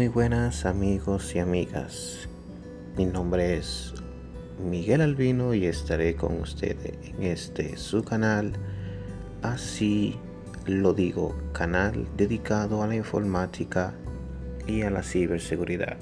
Muy buenas amigos y amigas. Mi nombre es Miguel Albino y estaré con ustedes en este su canal. Así lo digo, canal dedicado a la informática y a la ciberseguridad.